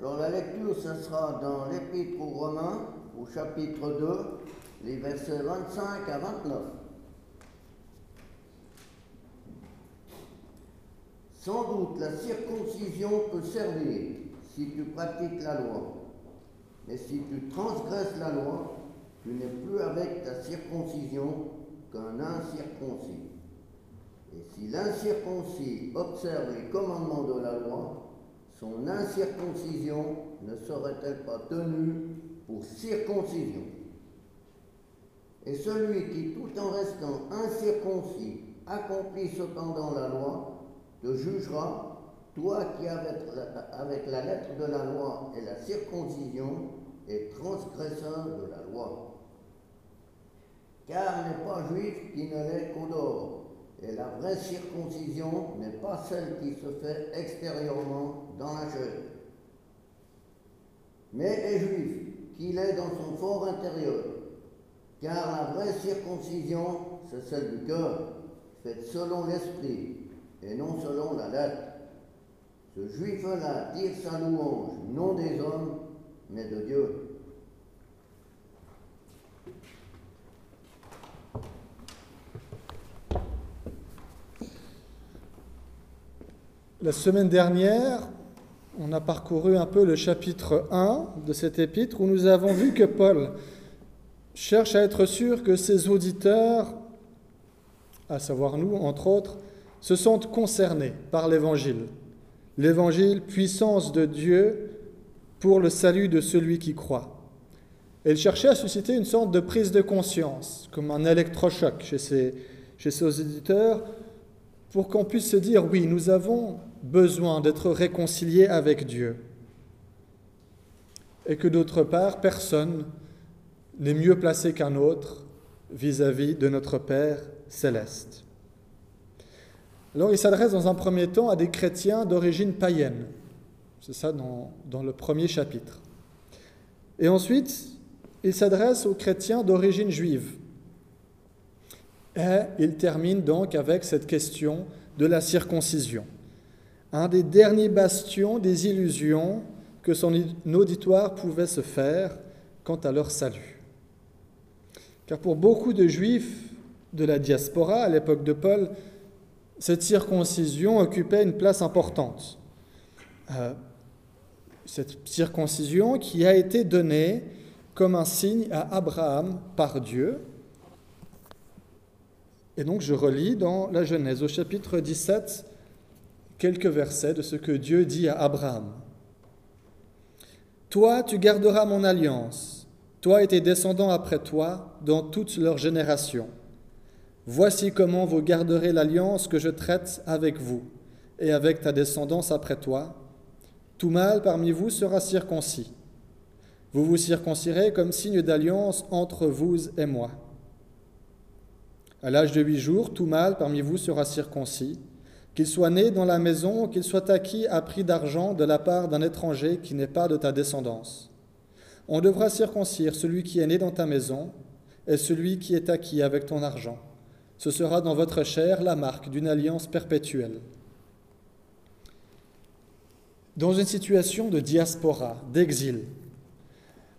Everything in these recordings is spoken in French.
Alors la lecture, ce sera dans l'Épître aux Romains, au chapitre 2, les versets 25 à 29. Sans doute la circoncision peut servir si tu pratiques la loi. Mais si tu transgresses la loi, tu n'es plus avec ta circoncision qu'un incirconcis. Et si l'incirconcis observe les commandements de la loi, son incirconcision ne serait-elle pas tenue pour circoncision? Et celui qui, tout en restant incirconcis, accomplit cependant la loi, te jugera, toi qui avec la lettre de la loi et la circoncision est transgresseur de la loi. Car n'est pas juif qui ne l'est qu'au et la vraie circoncision n'est pas celle qui se fait extérieurement dans la chair, mais est juif qu'il est dans son fort intérieur. Car la vraie circoncision, c'est celle du cœur, faite selon l'esprit et non selon la lettre. Ce juif-là tire sa louange non des hommes, mais de Dieu. La semaine dernière, on a parcouru un peu le chapitre 1 de cet épître où nous avons vu que Paul cherche à être sûr que ses auditeurs, à savoir nous entre autres, se sentent concernés par l'Évangile. L'Évangile, puissance de Dieu pour le salut de celui qui croit. Et il cherchait à susciter une sorte de prise de conscience, comme un électrochoc chez ses, chez ses auditeurs, pour qu'on puisse se dire, oui, nous avons besoin d'être réconciliés avec Dieu. Et que d'autre part, personne n'est mieux placé qu'un autre vis-à-vis de notre Père céleste. Alors il s'adresse dans un premier temps à des chrétiens d'origine païenne. C'est ça dans, dans, le premier chapitre. Et ensuite, il s'adresse aux chrétiens d'origine juive. Et il termine donc avec cette question de la circoncision un des derniers bastions des illusions que son auditoire pouvait se faire quant à leur salut. Car pour beaucoup de juifs de la diaspora à l'époque de Paul, cette circoncision occupait une place importante. Euh, cette circoncision qui a été donnée comme un signe à Abraham par Dieu. Et donc je relis dans la Genèse au chapitre 17 quelques versets de ce que Dieu dit à Abraham. Toi, tu garderas mon alliance, toi et tes descendants après toi, dans toutes leurs générations. Voici comment vous garderez l'alliance que je traite avec vous et avec ta descendance après toi. Tout mâle parmi vous sera circoncis. Vous vous circoncirez comme signe d'alliance entre vous et moi. À l'âge de huit jours, tout mâle parmi vous sera circoncis qu'il soit né dans la maison, qu'il soit acquis à prix d'argent de la part d'un étranger qui n'est pas de ta descendance. On devra circoncire celui qui est né dans ta maison et celui qui est acquis avec ton argent. Ce sera dans votre chair la marque d'une alliance perpétuelle. Dans une situation de diaspora, d'exil,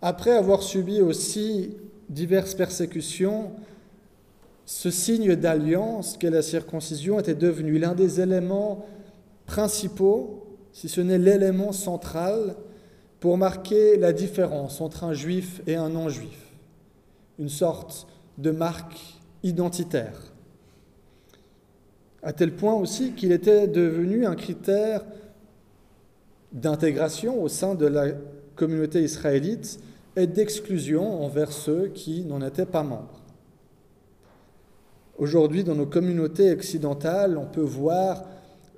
après avoir subi aussi diverses persécutions, ce signe d'alliance qu'est la circoncision était devenu l'un des éléments principaux, si ce n'est l'élément central, pour marquer la différence entre un juif et un non-juif, une sorte de marque identitaire, à tel point aussi qu'il était devenu un critère d'intégration au sein de la communauté israélite et d'exclusion envers ceux qui n'en étaient pas membres. Aujourd'hui, dans nos communautés occidentales, on peut voir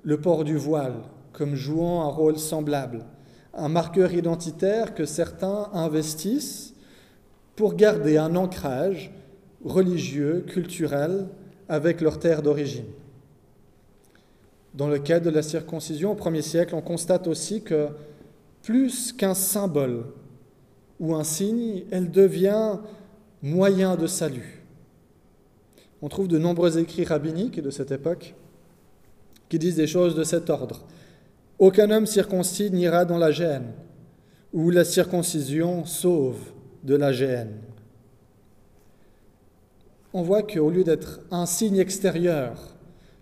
le port du voile comme jouant un rôle semblable, un marqueur identitaire que certains investissent pour garder un ancrage religieux, culturel avec leur terre d'origine. Dans le cas de la circoncision au premier siècle, on constate aussi que plus qu'un symbole ou un signe, elle devient moyen de salut on trouve de nombreux écrits rabbiniques de cette époque qui disent des choses de cet ordre. Aucun homme circoncis n'ira dans la gêne. où la circoncision sauve de la gêne. On voit qu'au lieu d'être un signe extérieur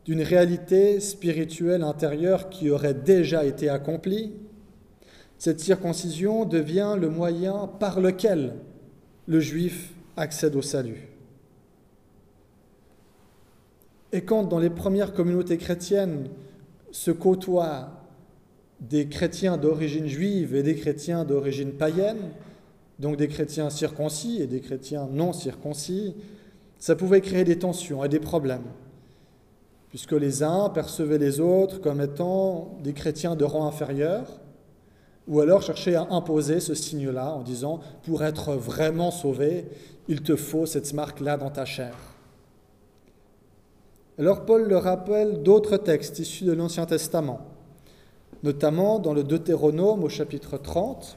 d'une réalité spirituelle intérieure qui aurait déjà été accomplie, cette circoncision devient le moyen par lequel le juif accède au salut. Et quand dans les premières communautés chrétiennes se côtoient des chrétiens d'origine juive et des chrétiens d'origine païenne, donc des chrétiens circoncis et des chrétiens non circoncis, ça pouvait créer des tensions et des problèmes, puisque les uns percevaient les autres comme étant des chrétiens de rang inférieur, ou alors cherchaient à imposer ce signe-là en disant, pour être vraiment sauvé, il te faut cette marque-là dans ta chair. Alors Paul le rappelle d'autres textes issus de l'Ancien Testament, notamment dans le Deutéronome au chapitre 30,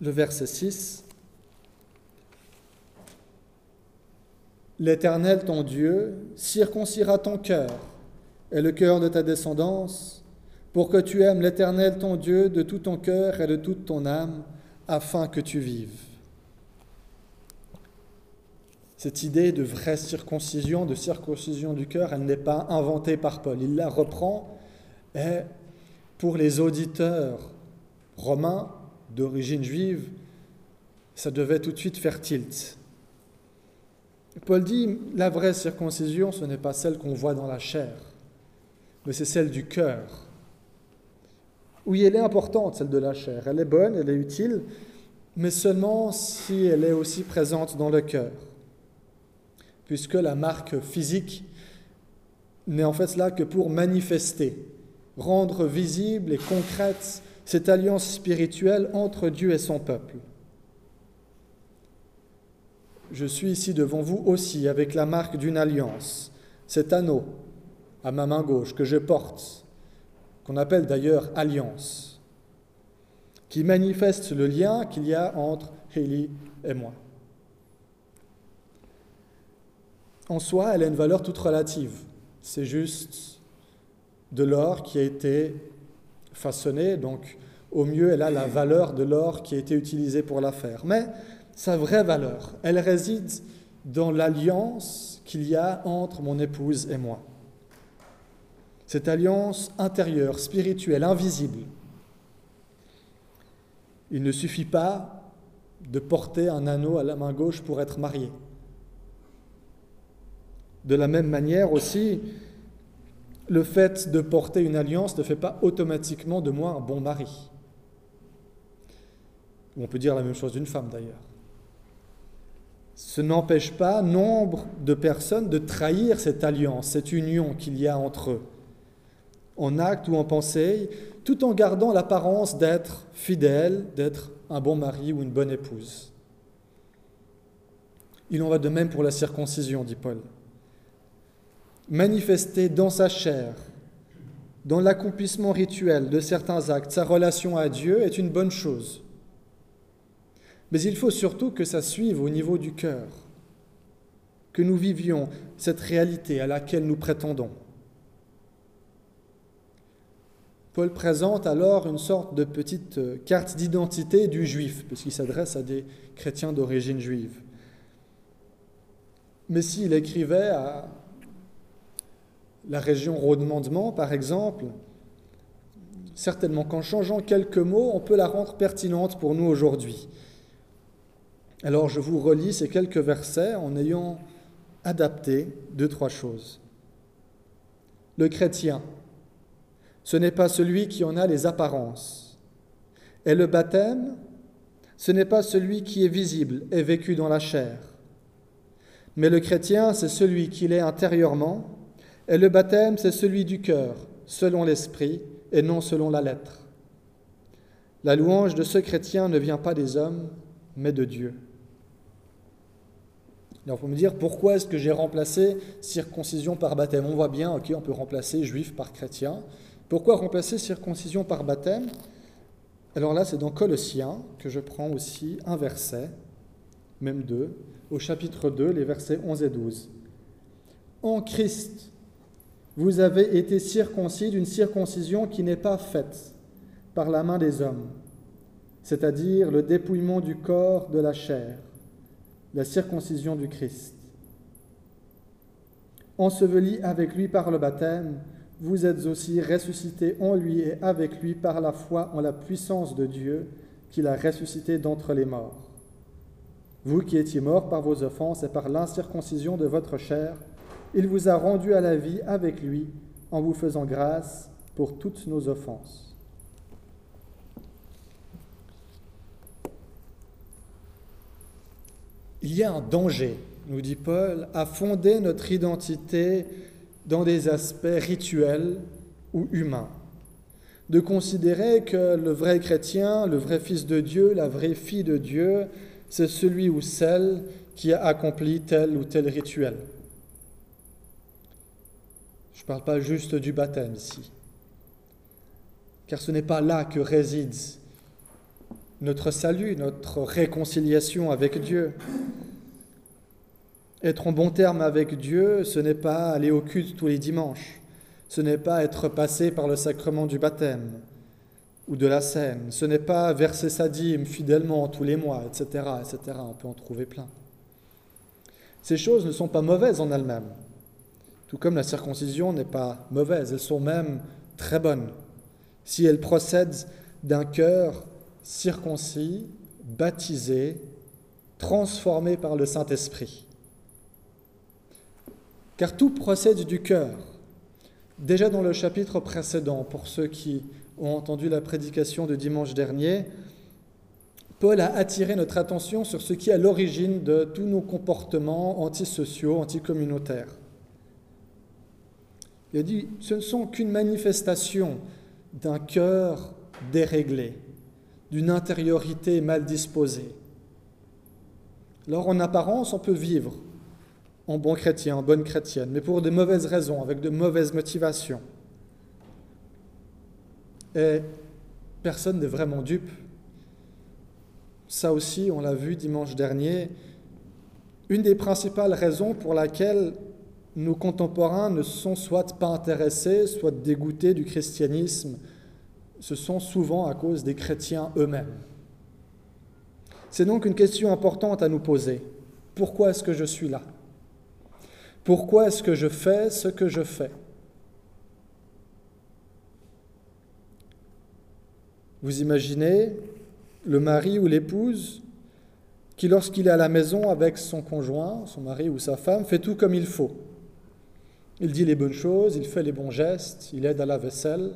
le verset 6. L'Éternel ton Dieu circoncira ton cœur et le cœur de ta descendance, pour que tu aimes l'Éternel ton Dieu de tout ton cœur et de toute ton âme, afin que tu vives. Cette idée de vraie circoncision, de circoncision du cœur, elle n'est pas inventée par Paul. Il la reprend et pour les auditeurs romains d'origine juive, ça devait tout de suite faire tilt. Paul dit, la vraie circoncision, ce n'est pas celle qu'on voit dans la chair, mais c'est celle du cœur. Oui, elle est importante, celle de la chair. Elle est bonne, elle est utile, mais seulement si elle est aussi présente dans le cœur. Puisque la marque physique n'est en fait là que pour manifester, rendre visible et concrète cette alliance spirituelle entre Dieu et son peuple. Je suis ici devant vous aussi avec la marque d'une alliance, cet anneau à ma main gauche que je porte, qu'on appelle d'ailleurs alliance, qui manifeste le lien qu'il y a entre Hélie et moi. En soi, elle a une valeur toute relative. C'est juste de l'or qui a été façonné, donc au mieux elle a la valeur de l'or qui a été utilisé pour la faire. Mais sa vraie valeur, elle réside dans l'alliance qu'il y a entre mon épouse et moi. Cette alliance intérieure, spirituelle, invisible. Il ne suffit pas de porter un anneau à la main gauche pour être marié. De la même manière aussi, le fait de porter une alliance ne fait pas automatiquement de moi un bon mari. On peut dire la même chose d'une femme d'ailleurs. Ce n'empêche pas nombre de personnes de trahir cette alliance, cette union qu'il y a entre eux, en acte ou en pensée, tout en gardant l'apparence d'être fidèle, d'être un bon mari ou une bonne épouse. Il en va de même pour la circoncision, dit Paul manifester dans sa chair, dans l'accomplissement rituel de certains actes, sa relation à Dieu est une bonne chose. Mais il faut surtout que ça suive au niveau du cœur, que nous vivions cette réalité à laquelle nous prétendons. Paul présente alors une sorte de petite carte d'identité du juif, puisqu'il s'adresse à des chrétiens d'origine juive. Mais s'il écrivait à la région Rhodemondement, par exemple, certainement qu'en changeant quelques mots, on peut la rendre pertinente pour nous aujourd'hui. Alors je vous relis ces quelques versets en ayant adapté deux, trois choses. Le chrétien, ce n'est pas celui qui en a les apparences. Et le baptême, ce n'est pas celui qui est visible et vécu dans la chair. Mais le chrétien, c'est celui qu'il est intérieurement et le baptême, c'est celui du cœur, selon l'esprit, et non selon la lettre. La louange de ce chrétien ne vient pas des hommes, mais de Dieu. Alors, faut me dire, pourquoi est-ce que j'ai remplacé circoncision par baptême? On voit bien, ok, on peut remplacer juif par chrétien. Pourquoi remplacer circoncision par baptême? Alors là, c'est dans Colossiens que je prends aussi un verset, même deux, au chapitre 2, les versets 11 et 12. En Christ, vous avez été circoncis d'une circoncision qui n'est pas faite par la main des hommes. c'est-à-dire le dépouillement du corps de la chair, la circoncision du Christ. Ensevelis avec lui par le baptême, vous êtes aussi ressuscités en lui et avec lui par la foi en la puissance de Dieu qu'il a ressuscité d'entre les morts. Vous qui étiez morts par vos offenses et par l'incirconcision de votre chair, il vous a rendu à la vie avec lui en vous faisant grâce pour toutes nos offenses. Il y a un danger, nous dit Paul, à fonder notre identité dans des aspects rituels ou humains. De considérer que le vrai chrétien, le vrai fils de Dieu, la vraie fille de Dieu, c'est celui ou celle qui a accompli tel ou tel rituel. Je ne parle pas juste du baptême ici, car ce n'est pas là que réside notre salut, notre réconciliation avec Dieu. Être en bon terme avec Dieu, ce n'est pas aller au culte tous les dimanches, ce n'est pas être passé par le sacrement du baptême ou de la scène, ce n'est pas verser sa dîme fidèlement tous les mois, etc., etc. On peut en trouver plein. Ces choses ne sont pas mauvaises en elles-mêmes, tout comme la circoncision n'est pas mauvaise, elles sont même très bonnes, si elles procèdent d'un cœur circoncis, baptisé, transformé par le Saint-Esprit. Car tout procède du cœur. Déjà dans le chapitre précédent, pour ceux qui ont entendu la prédication de dimanche dernier, Paul a attiré notre attention sur ce qui est à l'origine de tous nos comportements antisociaux, anticommunautaires. Il a dit, ce ne sont qu'une manifestation d'un cœur déréglé, d'une intériorité mal disposée. Alors en apparence, on peut vivre en bon chrétien, en bonne chrétienne, mais pour de mauvaises raisons, avec de mauvaises motivations. Et personne n'est vraiment dupe. Ça aussi, on l'a vu dimanche dernier, une des principales raisons pour laquelle nos contemporains ne sont soit pas intéressés, soit dégoûtés du christianisme ce sont souvent à cause des chrétiens eux-mêmes. C'est donc une question importante à nous poser. Pourquoi est-ce que je suis là? Pourquoi est-ce que je fais ce que je fais? Vous imaginez le mari ou l'épouse qui, lorsqu'il est à la maison avec son conjoint, son mari ou sa femme, fait tout comme il faut. Il dit les bonnes choses, il fait les bons gestes, il aide à la vaisselle,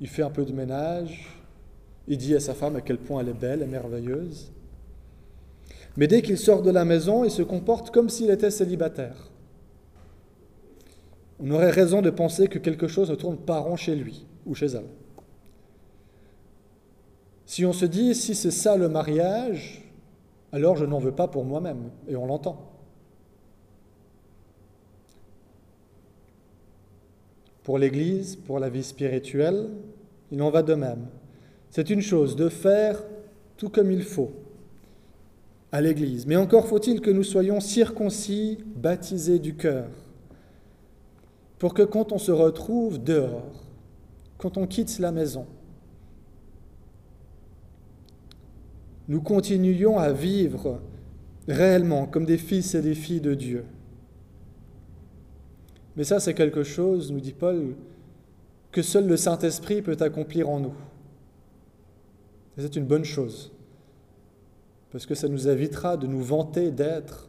il fait un peu de ménage, il dit à sa femme à quel point elle est belle et merveilleuse. Mais dès qu'il sort de la maison, il se comporte comme s'il était célibataire. On aurait raison de penser que quelque chose ne tourne pas rond chez lui ou chez elle. Si on se dit, si c'est ça le mariage, alors je n'en veux pas pour moi-même, et on l'entend. Pour l'Église, pour la vie spirituelle, il en va de même. C'est une chose de faire tout comme il faut à l'Église, mais encore faut-il que nous soyons circoncis, baptisés du cœur, pour que quand on se retrouve dehors, quand on quitte la maison, nous continuions à vivre réellement comme des fils et des filles de Dieu. Mais ça, c'est quelque chose, nous dit Paul, que seul le Saint-Esprit peut accomplir en nous. Et c'est une bonne chose, parce que ça nous évitera de nous vanter d'être,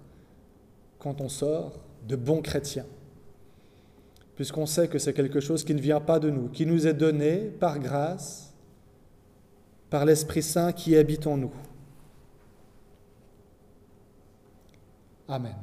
quand on sort, de bons chrétiens, puisqu'on sait que c'est quelque chose qui ne vient pas de nous, qui nous est donné par grâce, par l'Esprit Saint qui habite en nous. Amen.